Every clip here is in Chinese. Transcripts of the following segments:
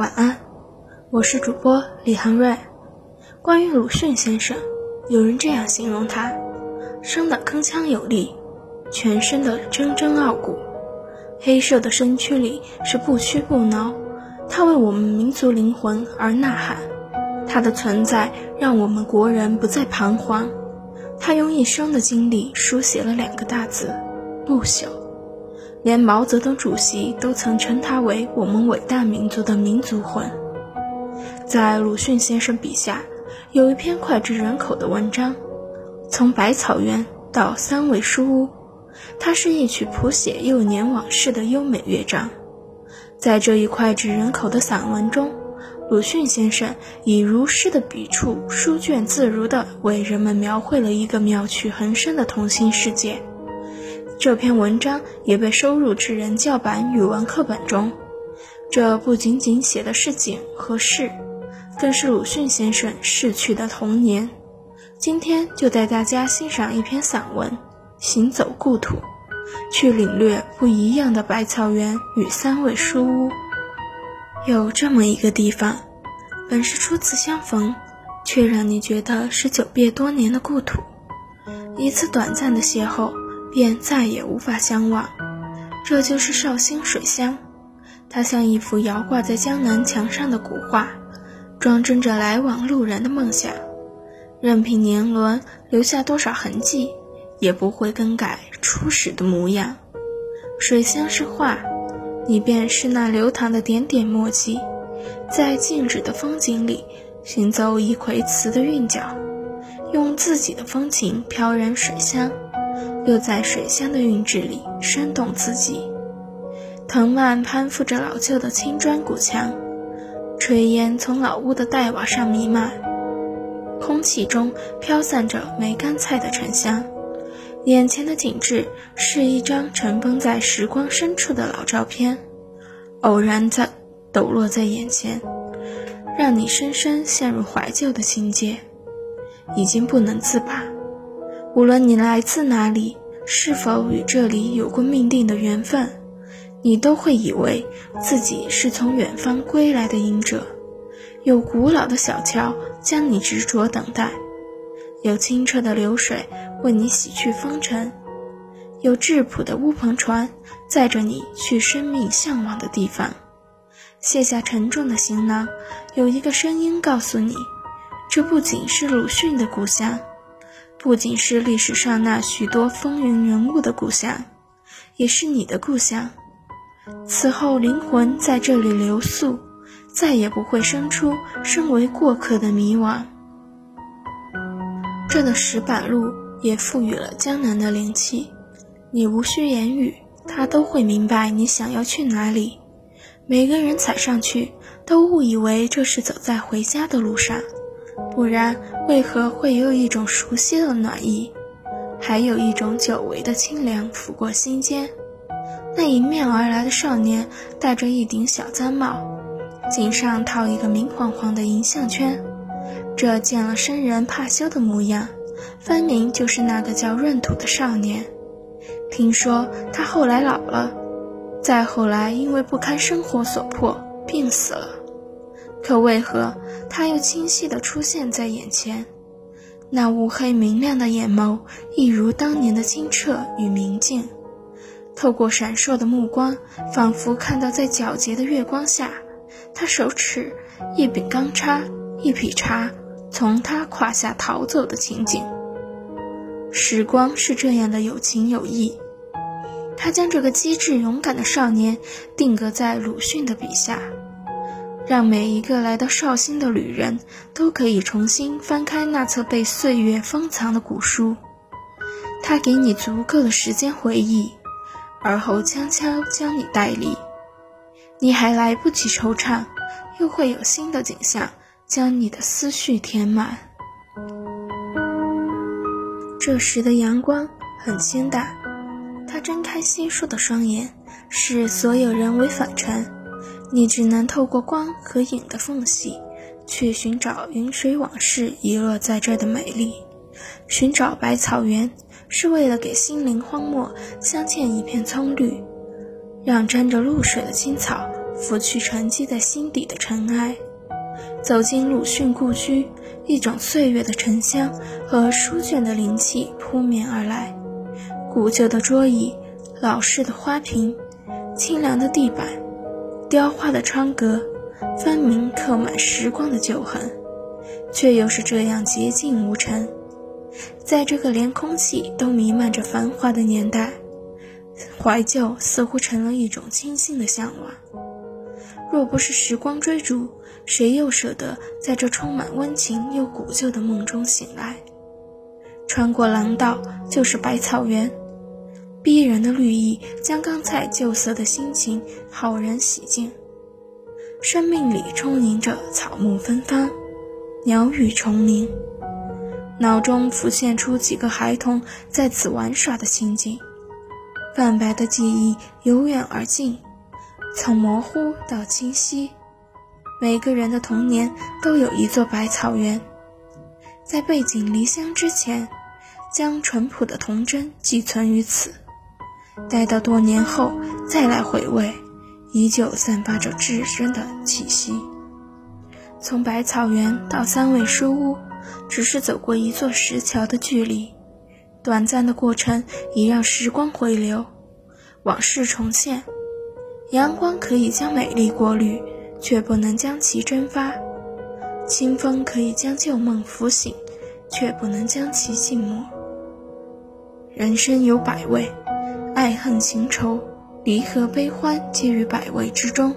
晚安，我是主播李恒瑞。关于鲁迅先生，有人这样形容他：生的铿锵有力，全身的铮铮傲骨，黑瘦的身躯里是不屈不挠。他为我们民族灵魂而呐喊，他的存在让我们国人不再彷徨。他用一生的经历书写了两个大字：不朽。连毛泽东主席都曾称他为我们伟大民族的民族魂。在鲁迅先生笔下，有一篇脍炙人口的文章，从百草园到三味书屋，它是一曲谱写幼年往事的优美乐章。在这一脍炙人口的散文中，鲁迅先生以如诗的笔触，书卷自如地为人们描绘了一个妙趣横生的童心世界。这篇文章也被收入至人教版语文课本中。这不仅仅写的是景和事，更是鲁迅先生逝去的童年。今天就带大家欣赏一篇散文《行走故土》。去领略不一样的百草园与三味书屋。有这么一个地方，本是初次相逢，却让你觉得是久别多年的故土。一次短暂的邂逅，便再也无法相忘。这就是绍兴水乡，它像一幅摇挂在江南墙上的古画，装帧着来往路人的梦想。任凭年轮留下多少痕迹。也不会更改初始的模样。水乡是画，你便是那流淌的点点墨迹，在静止的风景里寻走一葵词的韵脚，用自己的风情飘然水乡，又在水乡的韵致里生动自己。藤蔓攀附着老旧的青砖古墙，炊烟从老屋的黛瓦上弥漫，空气中飘散着梅干菜的沉香。眼前的景致是一张尘封在时光深处的老照片，偶然在抖落在眼前，让你深深陷入怀旧的情节，已经不能自拔。无论你来自哪里，是否与这里有过命定的缘分，你都会以为自己是从远方归来的隐者。有古老的小桥将你执着等待，有清澈的流水。为你洗去风尘，有质朴的乌篷船载着你去生命向往的地方。卸下沉重的行囊，有一个声音告诉你：这不仅是鲁迅的故乡，不仅是历史上那许多风云人物的故乡，也是你的故乡。此后，灵魂在这里留宿，再也不会生出身为过客的迷惘。这的石板路。也赋予了江南的灵气，你无需言语，他都会明白你想要去哪里。每个人踩上去，都误以为这是走在回家的路上，不然为何会有一种熟悉的暖意，还有一种久违的清凉拂过心间？那迎面而来的少年戴着一顶小毡帽，颈上套一个明晃晃的银项圈，这见了生人怕羞的模样。分明就是那个叫闰土的少年。听说他后来老了，再后来因为不堪生活所迫病死了。可为何他又清晰地出现在眼前？那乌黑明亮的眼眸，一如当年的清澈与明净。透过闪烁的目光，仿佛看到在皎洁的月光下，他手持一柄钢叉，一匹叉。从他胯下逃走的情景。时光是这样的有情有义，他将这个机智勇敢的少年定格在鲁迅的笔下，让每一个来到绍兴的旅人都可以重新翻开那册被岁月封藏的古书。它给你足够的时间回忆，而后悄悄将你带离。你还来不及惆怅，又会有新的景象将你的思绪填满。这时的阳光很清淡，它睁开稀疏的双眼，视所有人为反尘。你只能透过光和影的缝隙，去寻找云水往事遗落在这的美丽。寻找百草园，是为了给心灵荒漠镶嵌一片葱绿。让沾着露水的青草拂去沉积在心底的尘埃，走进鲁迅故居，一种岁月的沉香和书卷的灵气扑面而来。古旧的桌椅，老式的花瓶，清凉的地板，雕花的窗格，分明刻满时光的旧痕，却又是这样洁净无尘。在这个连空气都弥漫着繁华的年代。怀旧似乎成了一种清新的向往。若不是时光追逐，谁又舍得在这充满温情又古旧的梦中醒来？穿过廊道，就是百草园，逼人的绿意将刚才旧色的心情好人洗净。生命里充盈着草木芬芳，鸟语虫鸣，脑中浮现出几个孩童在此玩耍的情景。泛白的记忆由远而近，从模糊到清晰。每个人的童年都有一座百草园，在背井离乡之前，将淳朴的童真寄存于此。待到多年后再来回味，依旧散发着至深的气息。从百草园到三味书屋，只是走过一座石桥的距离。短暂的过程已让时光回流，往事重现。阳光可以将美丽过滤，却不能将其蒸发；清风可以将旧梦拂醒，却不能将其静默。人生有百味，爱恨情仇、离合悲欢，皆于百味之中。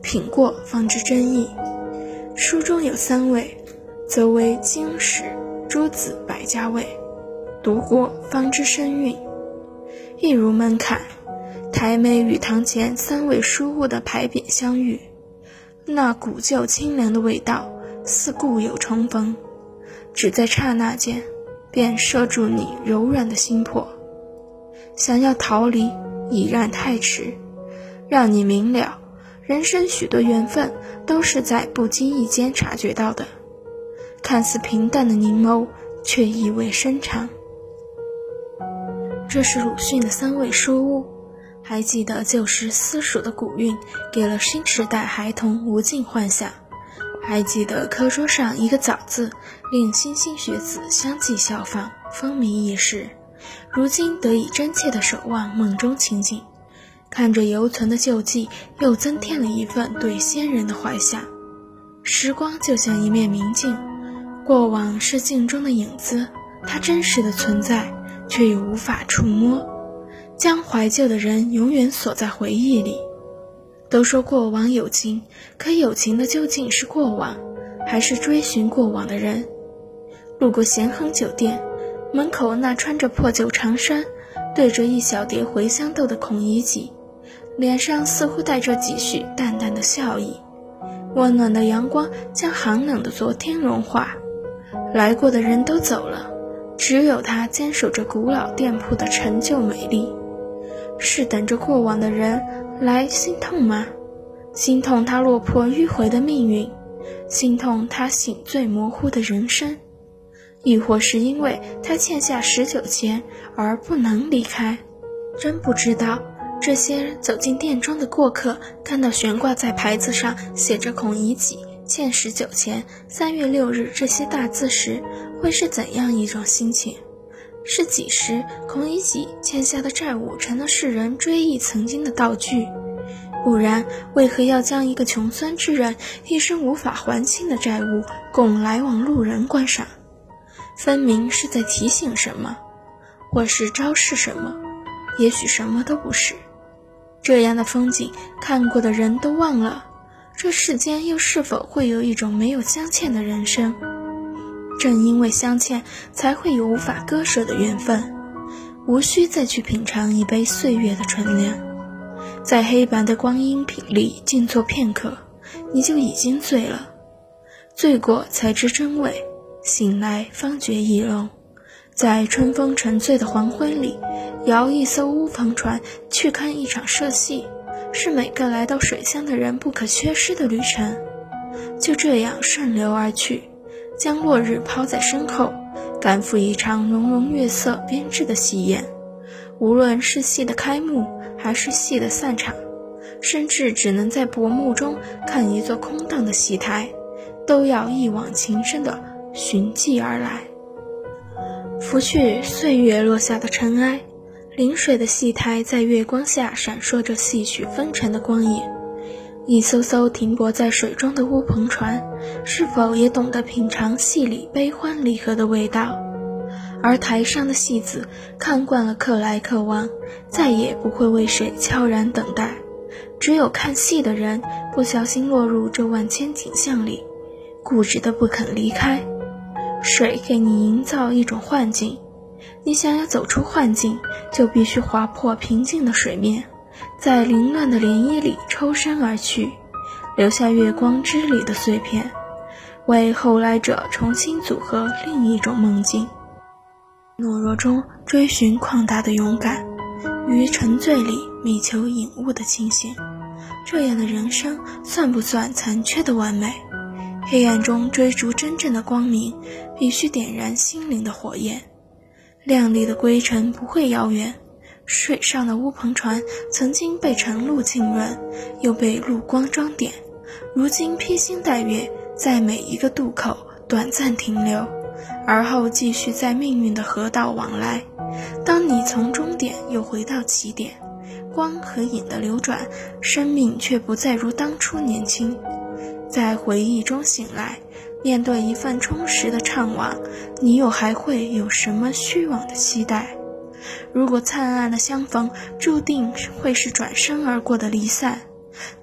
品过方知真意。书中有三味，则为经史、诸子百家味。读过方知深韵，一如门槛。台美与堂前三味书屋的牌匾相遇，那古旧清凉的味道似故友重逢，只在刹那间，便摄住你柔软的心魄。想要逃离，已然太迟。让你明了，人生许多缘分都是在不经意间察觉到的。看似平淡的凝眸，却意味深长。这是鲁迅的三味书屋，还记得旧时私塾的古韵，给了新时代孩童无尽幻想。还记得课桌上一个早字，令莘莘学子相继效仿，风靡一时。如今得以真切的守望梦中情景，看着犹存的旧迹，又增添了一份对先人的怀想。时光就像一面明镜，过往是镜中的影子，它真实的存在。却又无法触摸，将怀旧的人永远锁在回忆里。都说过往有情，可有情的究竟是过往，还是追寻过往的人？路过咸亨酒店门口，那穿着破旧长衫、对着一小碟茴香豆的孔乙己，脸上似乎带着几许淡淡的笑意。温暖的阳光将寒冷的昨天融化。来过的人都走了。只有他坚守着古老店铺的陈旧美丽，是等着过往的人来心痛吗？心痛他落魄迂回的命运，心痛他醒醉模糊的人生，亦或是因为他欠下十九钱而不能离开？真不知道，这些走进店中的过客看到悬挂在牌子上写着“孔乙己欠十九钱，三月六日”这些大字时。会是怎样一种心情？是几时孔乙己欠下的债务成了世人追忆曾经的道具？不然，为何要将一个穷酸之人一生无法还清的债务供来往路人观赏？分明是在提醒什么，或是昭示什么？也许什么都不是。这样的风景，看过的人都忘了。这世间又是否会有一种没有相欠的人生？正因为相欠，才会有无法割舍的缘分，无需再去品尝一杯岁月的纯良。在黑白的光阴品里静坐片刻，你就已经醉了。醉过才知真味，醒来方觉意浓。在春风沉醉的黄昏里，摇一艘乌篷船去看一场社戏，是每个来到水乡的人不可缺失的旅程。就这样顺流而去，将落日抛在身后，赶赴一场融融月色编织的戏宴。无论是戏的开幕，还是戏的散场，甚至只能在薄暮中看一座空荡的戏台，都要一往情深的寻迹而来。拂去岁月落下的尘埃，临水的戏台在月光下闪烁着戏曲纷呈的光影。一艘艘停泊在水中的乌篷船，是否也懂得品尝戏里悲欢离合的味道？而台上的戏子看惯了客来客往，再也不会为谁悄然等待。只有看戏的人不小心落入这万千景象里，固执的不肯离开。水给你营造一种幻境，你想要走出幻境，就必须划破平静的水面。在凌乱的涟漪里抽身而去，留下月光之里的碎片，为后来者重新组合另一种梦境。懦弱中追寻旷大的勇敢，于沉醉里觅求隐悟的清醒。这样的人生算不算残缺的完美？黑暗中追逐真正的光明，必须点燃心灵的火焰。亮丽的归程不会遥远。水上的乌篷船曾经被晨露浸润，又被露光装点，如今披星戴月，在每一个渡口短暂停留，而后继续在命运的河道往来。当你从终点又回到起点，光和影的流转，生命却不再如当初年轻。在回忆中醒来，面对一份充实的怅惘，你又还会有什么虚妄的期待？如果灿烂的相逢注定会是转身而过的离散，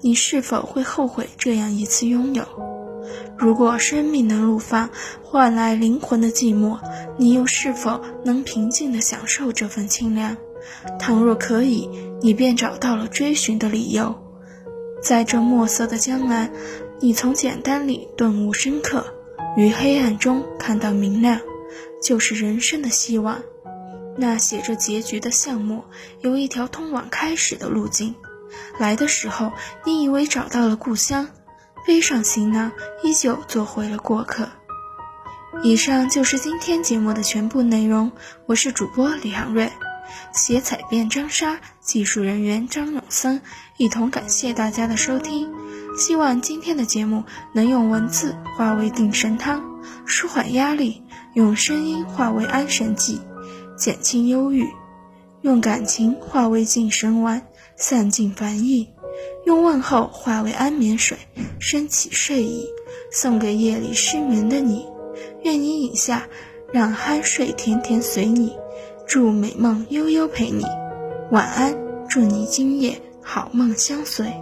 你是否会后悔这样一次拥有？如果生命的怒放换来灵魂的寂寞，你又是否能平静地享受这份清凉？倘若可以，你便找到了追寻的理由。在这墨色的江南，你从简单里顿悟深刻，于黑暗中看到明亮，就是人生的希望。那写着结局的项目，有一条通往开始的路径。来的时候，你以为找到了故乡，背上行囊，依旧做回了过客。以上就是今天节目的全部内容。我是主播李航瑞，写采编张莎，技术人员张永森，一同感谢大家的收听。希望今天的节目能用文字化为定神汤，舒缓压力；用声音化为安神剂。减轻忧郁，用感情化为静神丸，散尽烦意；用问候化为安眠水，升起睡意，送给夜里失眠的你。愿你饮下，让酣睡甜甜随你，祝美梦悠悠陪你。晚安，祝你今夜好梦相随。